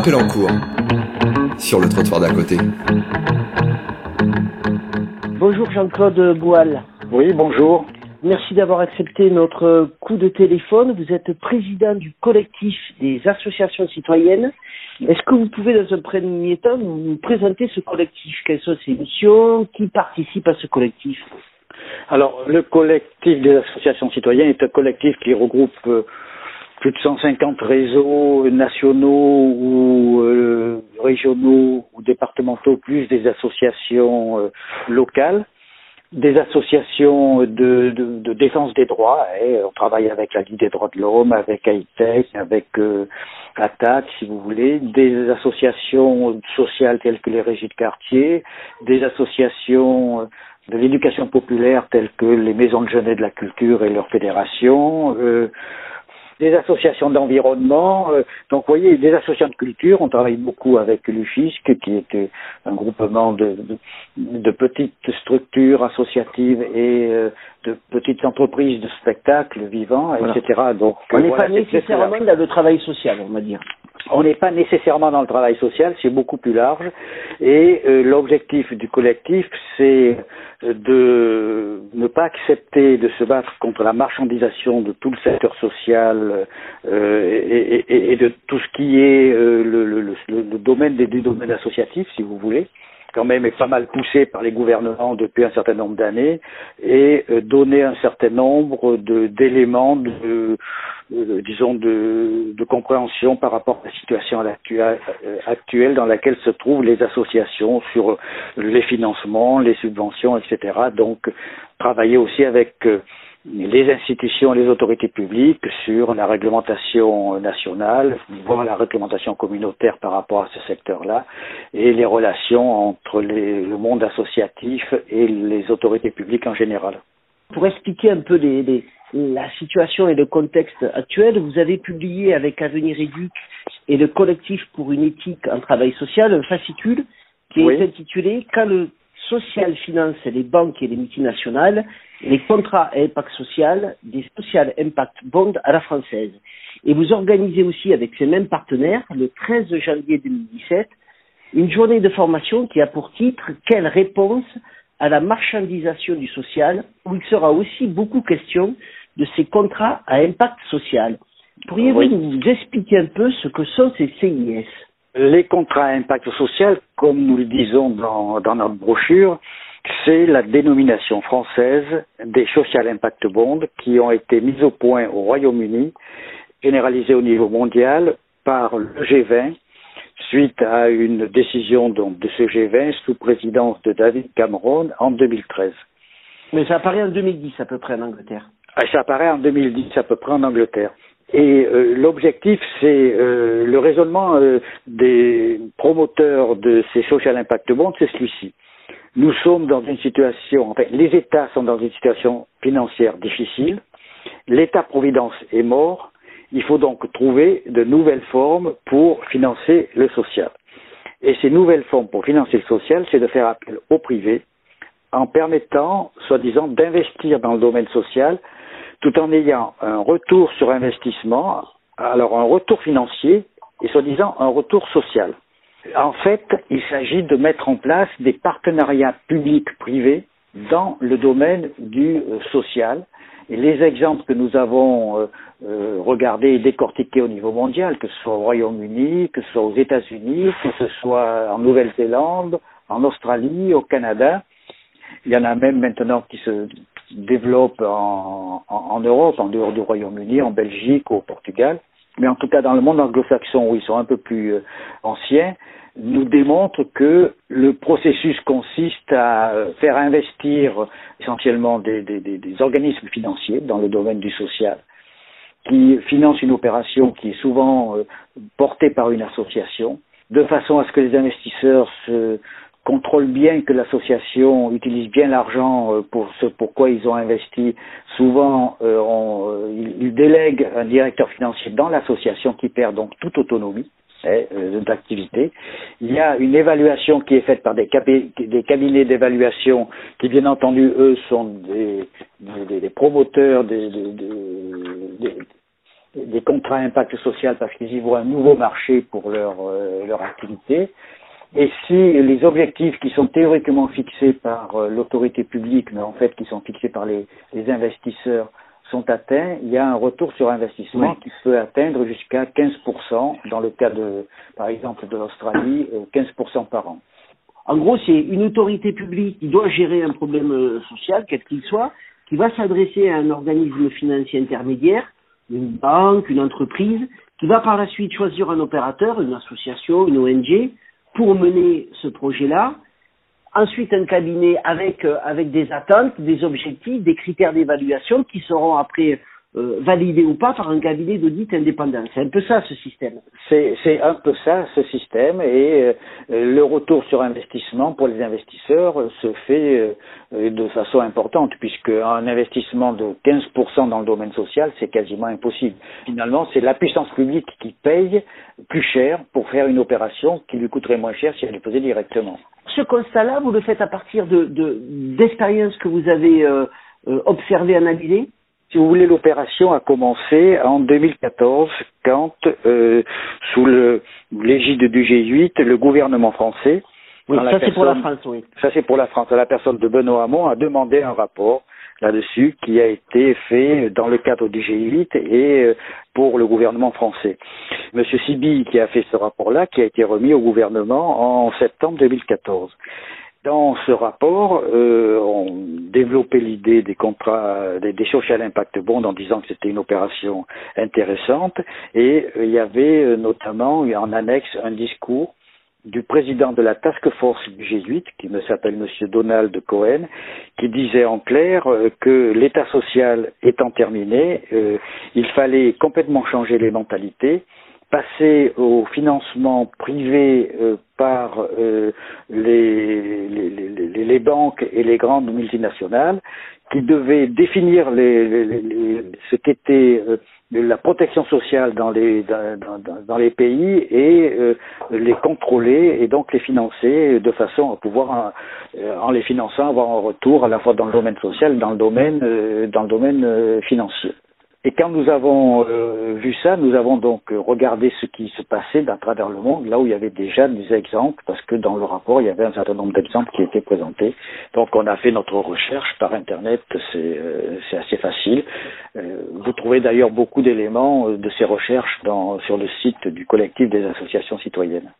appel en cours sur le trottoir d'à côté. Bonjour Jean-Claude Boal. Oui, bonjour. Merci d'avoir accepté notre coup de téléphone. Vous êtes président du collectif des associations citoyennes. Est-ce que vous pouvez, dans un premier temps, nous présenter ce collectif? Quelles sont ses missions? Qui participe à ce collectif? Alors, le collectif des associations citoyennes est un collectif qui regroupe euh, plus de 150 réseaux nationaux ou euh, régionaux ou départementaux, plus des associations euh, locales des associations de, de, de, défense des droits. Hein. On travaille avec la Ligue des droits de l'homme, avec AITEC, avec euh, ATAC, si vous voulez, des associations sociales telles que les régies de quartier, des associations de l'éducation populaire telles que les maisons de jeunes et de la culture et leurs fédérations. Des associations d'environnement. Euh, donc, vous voyez, des associations de culture. On travaille beaucoup avec l'UFISC, qui est euh, un groupement de, de, petites structures associatives et euh, de petites entreprises de spectacles vivants, etc. Donc, on n'est pas nécessairement dans le travail social, on va dire on n'est pas nécessairement dans le travail social, c'est beaucoup plus large. Et euh, l'objectif du collectif, c'est euh, de ne pas accepter de se battre contre la marchandisation de tout le secteur social euh, et, et, et, de tout ce qui est le, le, le, le, domaine des, des domaines associatifs, si vous voulez quand même est pas mal poussé par les gouvernements depuis un certain nombre d'années et euh, donner un certain nombre d'éléments de, de, disons de, de, compréhension par rapport à la situation euh, actuelle dans laquelle se trouvent les associations sur les financements, les subventions, etc. Donc travailler aussi avec euh, les institutions, les autorités publiques sur la réglementation nationale, voire la réglementation communautaire par rapport à ce secteur-là, et les relations entre les, le monde associatif et les autorités publiques en général. Pour expliquer un peu les, les, la situation et le contexte actuel, vous avez publié avec Avenir Éduc et le collectif pour une éthique en travail social un fascicule qui est intitulé Quand le social finance les banques et les multinationales, les contrats à impact social, des social impact bonds à la française. Et vous organisez aussi avec ces mêmes partenaires, le 13 janvier 2017, une journée de formation qui a pour titre Quelle réponse à la marchandisation du social, où il sera aussi beaucoup question de ces contrats à impact social. Pourriez-vous nous expliquer un peu ce que sont ces CIS les contrats à impact social, comme nous le disons dans, dans notre brochure, c'est la dénomination française des Social Impact Bonds qui ont été mis au point au Royaume-Uni, généralisés au niveau mondial par le G20 suite à une décision donc de ce G20 sous présidence de David Cameron en 2013. Mais ça apparaît en 2010 à peu près en Angleterre. Ah, ça apparaît en 2010 à peu près en Angleterre. Et euh, l'objectif, c'est euh, le raisonnement euh, des promoteurs de ces social impact bonds, c'est celui-ci. Nous sommes dans une situation, enfin, les États sont dans une situation financière difficile. L'État-providence est mort. Il faut donc trouver de nouvelles formes pour financer le social. Et ces nouvelles formes pour financer le social, c'est de faire appel au privé en permettant, soi-disant, d'investir dans le domaine social tout en ayant un retour sur investissement, alors un retour financier et soi-disant un retour social. En fait, il s'agit de mettre en place des partenariats publics-privés dans le domaine du euh, social. Et les exemples que nous avons euh, euh, regardés et décortiqués au niveau mondial, que ce soit au Royaume-Uni, que ce soit aux États-Unis, que ce soit en Nouvelle-Zélande, en Australie, au Canada, il y en a même maintenant qui se développent en, en, Europe, en dehors du Royaume-Uni, en Belgique, au Portugal, mais en tout cas dans le monde anglo-saxon où ils sont un peu plus euh, anciens, nous démontrent que le processus consiste à euh, faire investir essentiellement des, des, des, organismes financiers dans le domaine du social qui financent une opération qui est souvent euh, portée par une association, de façon à ce que les investisseurs se, contrôlent bien que l'association utilise bien l'argent euh, pour ce pourquoi ils ont investi. Souvent, euh, euh, ils délèguent un directeur financier dans l'association qui perd donc toute autonomie hein, d'activité. Il y a une évaluation qui est faite par des, cabinets d'évaluation qui, bien entendu, eux, sont des, promoteurs des, contrats impact social parce qu'ils y voient un nouveau marché pour leur activité. Et si les objectifs qui sont théoriquement fixés par euh, l'autorité publique, mais en fait qui sont fixés par les, les, investisseurs, sont atteints, il y a un retour sur investissement qui peut atteindre jusqu'à 15%, dans le cas de, par exemple, de l'Australie, 15% par an. En gros, c'est une autorité publique qui doit gérer un problème social, quel qu'il soit, qui va s'adresser à un organisme financier intermédiaire, une banque, une entreprise, qui va par la suite choisir un opérateur, une association, une ONG, pour mener ce projet-là. Ensuite, un cabinet avec, euh, avec des attentes, des objectifs, des critères d'évaluation qui seront après euh, validé ou pas par un cabinet d'audit indépendant. C'est un peu ça ce système. C'est un peu ça ce système et euh, le retour sur investissement pour les investisseurs se fait de façon importante puisque un investissement de 15% dans le domaine social c'est quasiment impossible. Finalement c'est la puissance publique qui paye plus cher pour faire une opération qui lui coûterait moins cher si elle est posée directement. Ce constat-là vous le faites à partir de d'expériences que vous avez euh, observées, analysées? Si vous voulez, l'opération a commencé en 2014 quand, euh, sous l'égide du G8, le gouvernement français, oui, ça c'est pour la France, oui. Ça c'est pour la France. La personne de Benoît Hamon a demandé un rapport là-dessus qui a été fait dans le cadre du G8 et euh, pour le gouvernement français. Monsieur Sibi qui a fait ce rapport-là, qui a été remis au gouvernement en septembre 2014. Dans ce rapport, euh, on développait l'idée des contrats, des, des, social impact bonds en disant que c'était une opération intéressante et il y avait euh, notamment en annexe un discours du président de la task force G8, qui me s'appelle Monsieur Donald Cohen, qui disait en clair euh, que l'État social étant terminé, il fallait complètement changer les mentalités passer au financement privé euh, par euh, les, les, les, les, banques et les grandes multinationales qui devaient définir ce qu'était euh, la protection sociale dans les, dans, dans, dans les pays et les contrôler et donc les financer de façon à pouvoir, en les finançant, avoir un retour à la fois dans le domaine social, dans le domaine, dans le domaine financier. Et quand nous avons euh, vu ça, nous avons donc regardé ce qui se passait à travers le monde, là où il y avait déjà des exemples, parce que dans le rapport, il y avait un certain nombre d'exemples qui étaient présentés. Donc on a fait notre recherche par Internet, c'est euh, assez facile. Euh, vous trouvez d'ailleurs beaucoup d'éléments de ces recherches dans, sur le site du collectif des associations citoyennes.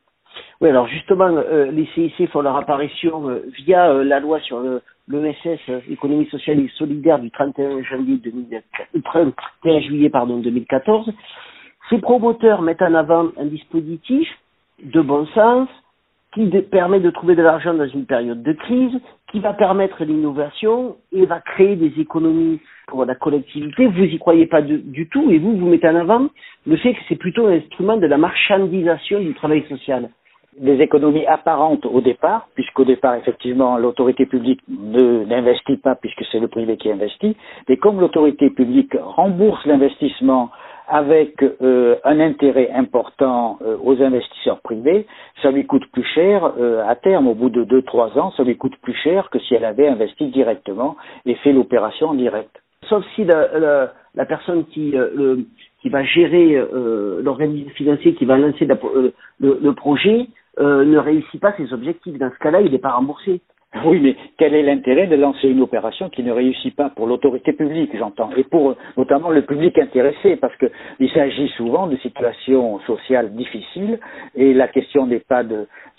Oui, alors justement, les CIC font leur apparition via la loi sur le, l'ESS, Économie sociale et solidaire du 31 janvier 31 euh, juillet pardon, 2014, ces promoteurs mettent en avant un dispositif de bon sens qui permet de trouver de l'argent dans une période de crise, qui va permettre l'innovation et va créer des économies pour la collectivité. Vous y croyez pas du tout et vous, vous mettez en avant le fait que c'est plutôt un instrument de la marchandisation du travail social des économies apparentes au départ, puisqu'au départ, effectivement, l'autorité publique n'investit pas puisque c'est le privé qui investit, mais comme l'autorité publique rembourse l'investissement avec euh, un intérêt important euh, aux investisseurs privés, ça lui coûte plus cher euh, à terme, au bout de deux trois ans, ça lui coûte plus cher que si elle avait investi directement et fait l'opération en direct. Sauf si la, la, personne qui, le, qui va gérer l'organisme financier, qui va lancer le, le, projet, euh, ne réussit pas ses objectifs. Dans ce cas-là, il n'est pas remboursé. Oui, mais quel est l'intérêt de lancer une opération qui ne réussit pas pour l'autorité publique, j'entends, et pour notamment le public intéressé, parce qu'il s'agit souvent de situations sociales difficiles, et la question n'est pas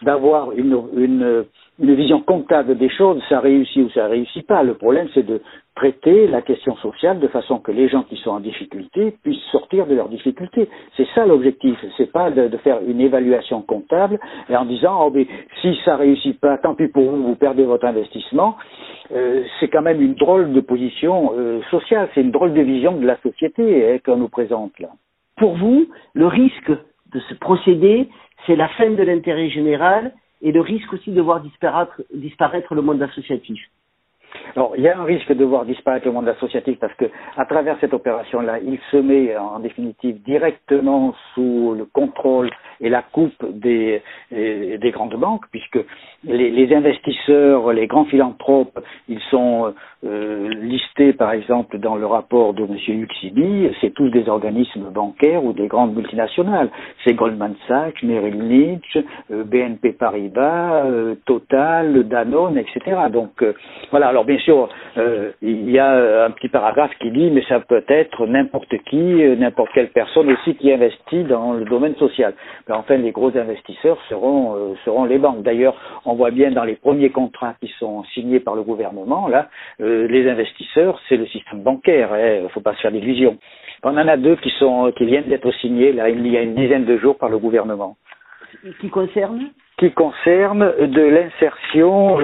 d'avoir une, une, une vision comptable des choses, ça réussit ou ça réussit pas. Le problème, c'est de traiter la question sociale de façon que les gens qui sont en difficulté puissent sortir de leurs difficultés. C'est ça l'objectif. C'est pas de, faire une évaluation comptable et en disant oh mais si ça réussit pas, tant pis pour vous, vous perdez votre investissement. Euh, c'est quand même une drôle de position euh, sociale. C'est une drôle de vision de la société hein, qu'on nous présente là. Pour vous, le risque de ce procédé, c'est la fin de l'intérêt général et le risque aussi de voir disparaître, disparaître le monde associatif. Alors, il y a un risque de voir disparaître le monde associatif parce que, à travers cette opération-là, il se met en définitive directement sous le contrôle et la coupe des, des grandes banques, puisque les, investisseurs, les grands philanthropes, ils sont euh, listés, par exemple, dans le rapport de M. Luxibi, c'est tous des organismes bancaires ou des grandes multinationales. C'est Goldman Sachs, Merrill Lynch, euh, BNP Paribas, euh, Total, Danone, etc. Donc, voilà. Bien sûr, euh, il y a un petit paragraphe qui dit, mais ça peut être n'importe qui, euh, n'importe quelle personne aussi qui investit dans le domaine social. Mais enfin, les gros investisseurs seront, euh, seront les banques. D'ailleurs, on voit bien dans les premiers contrats qui sont signés par le gouvernement, là, les investisseurs, c'est le système bancaire. Il hein, ne faut pas se faire d'illusions. On en a deux qui sont, qui viennent d'être signés là, il y a une dizaine de jours par le gouvernement. Qui concernent Qui concernent de l'insertion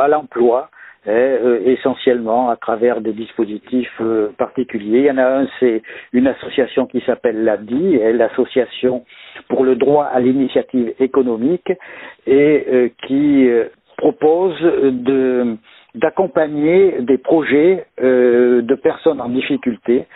à l'emploi euh, essentiellement à travers des dispositifs euh, particuliers. Il y en a un, c'est une association qui s'appelle l'ADI, l'association pour le droit à l'initiative économique, et euh, qui propose d'accompagner des projets de personnes en difficulté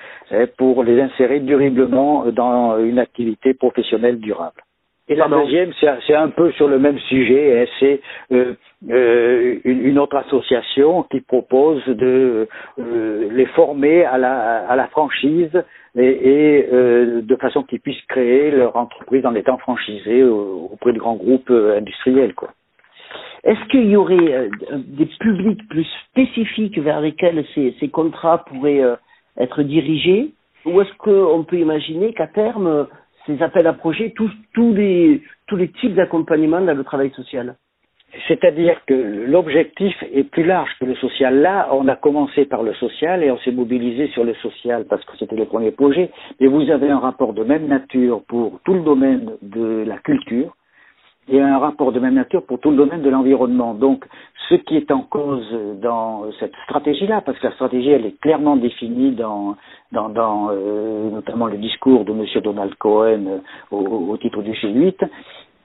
pour les insérer durablement dans une activité professionnelle durable. Et la deuxième, c'est un peu sur le même sujet, hein, c'est euh, euh, une, autre association qui propose de euh, les former à la, à la franchise et, et de façon qu'ils puissent créer leur entreprise en étant franchisés auprès de grands groupes industriels. Quoi. Est-ce qu'il y aurait des publics plus spécifiques vers lesquels ces, ces contrats pourraient être dirigés? Ou est-ce qu'on peut imaginer qu'à terme ces appels à projets tous, tous, les, tous les types d'accompagnement dans le travail social c'est-à-dire que l'objectif est plus large que le social. Là, on a commencé par le social et on s'est mobilisé sur le social parce que c'était le premier projet. Mais vous avez un rapport de même nature pour tout le domaine de la culture, et un rapport de même nature pour tout le domaine de l'environnement. Donc, ce qui est en cause dans cette stratégie-là, parce que la stratégie, elle est clairement définie dans, euh, notamment le discours de M. Donald Cohen euh, au, au, titre du G8,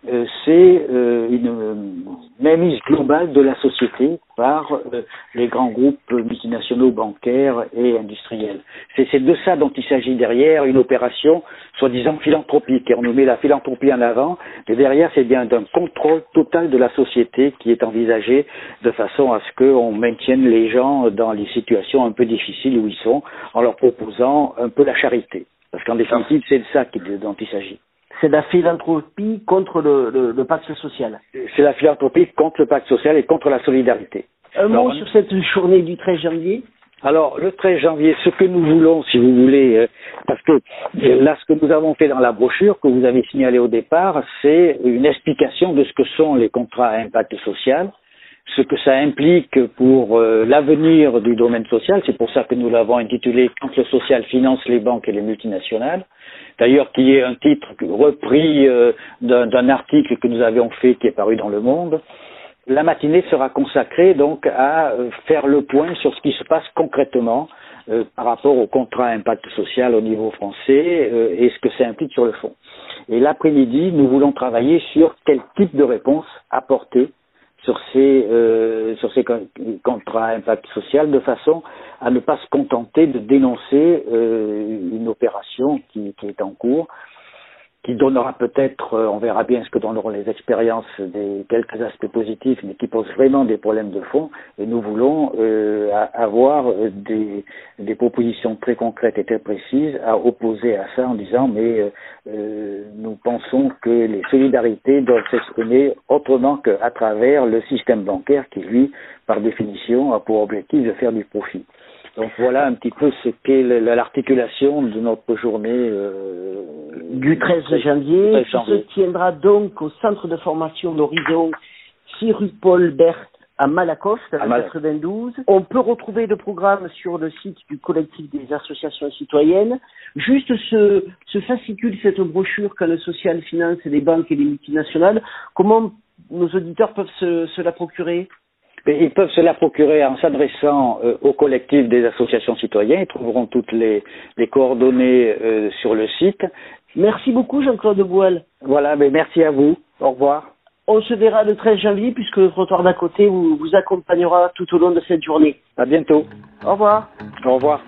euh, c'est euh, une mainmise globale de la société par euh, les grands groupes multinationaux bancaires et industriels. C'est de ça dont il s'agit derrière une opération soi-disant philanthropique. Et on nous met la philanthropie en avant, mais derrière c'est bien d'un contrôle total de la société qui est envisagé de façon à ce qu'on maintienne les gens dans les situations un peu difficiles où ils sont en leur proposant un peu la charité. Parce qu'en définitive, c'est de ça dont il s'agit c'est la philanthropie contre le, le, pacte social. C'est la philanthropie contre le pacte social et contre la solidarité. Un mot sur cette journée du 13 janvier alors, le 13 janvier, ce que nous voulons, si vous voulez, euh, parce que euh, là, ce que nous avons fait dans la brochure que vous avez signalé au départ, c'est une explication de ce que sont les contrats à impact social, ce que ça implique pour euh, l'avenir du domaine social. C'est pour ça que nous l'avons intitulé Quand le social finance les banques et les multinationales d'ailleurs qui est un titre repris euh, d'un article que nous avions fait qui est paru dans Le Monde. La matinée sera consacrée donc à euh, faire le point sur ce qui se passe concrètement euh, par rapport au contrat impact social au niveau français et ce que ça implique sur le fond. Et l'après-midi, nous voulons travailler sur quel type de réponse apporter sur ces, sur ces contrats impact social de façon à ne pas se contenter de dénoncer qui, est en cours, qui donnera peut-être, euh, on verra bien ce que donneront les expériences des quelques aspects positifs, mais qui pose vraiment des problèmes de fond. Et nous voulons euh, avoir des, des, propositions très concrètes et très précises à opposer à ça en disant mais euh, euh nous pensons que les solidarités doivent s'exprimer autrement qu'à travers le système bancaire qui, lui, par définition, a pour objectif de faire du profit. Donc voilà un petit peu ce qu'est l'articulation de notre journée euh, du 13 janvier, qui se tiendra donc au centre de formation d'Horizon 6 rue Paul Berthe à Malakoff, à 92. On peut retrouver le programme sur le site du collectif des associations citoyennes. Juste ce, ce fascicule, cette brochure que le social finance les banques et les multinationales, comment nos auditeurs peuvent se, se la procurer? Ils peuvent se la procurer en s'adressant euh, au collectif des associations citoyennes. Ils trouveront toutes les, les coordonnées euh, sur le site. Merci beaucoup, Jean-Claude Boile. Voilà, mais merci à vous. Au revoir. on se verra le 13 janvier puisque le trottoir d'à côté vous, vous accompagnera tout au long de cette journée. À bientôt. Au revoir. Au revoir.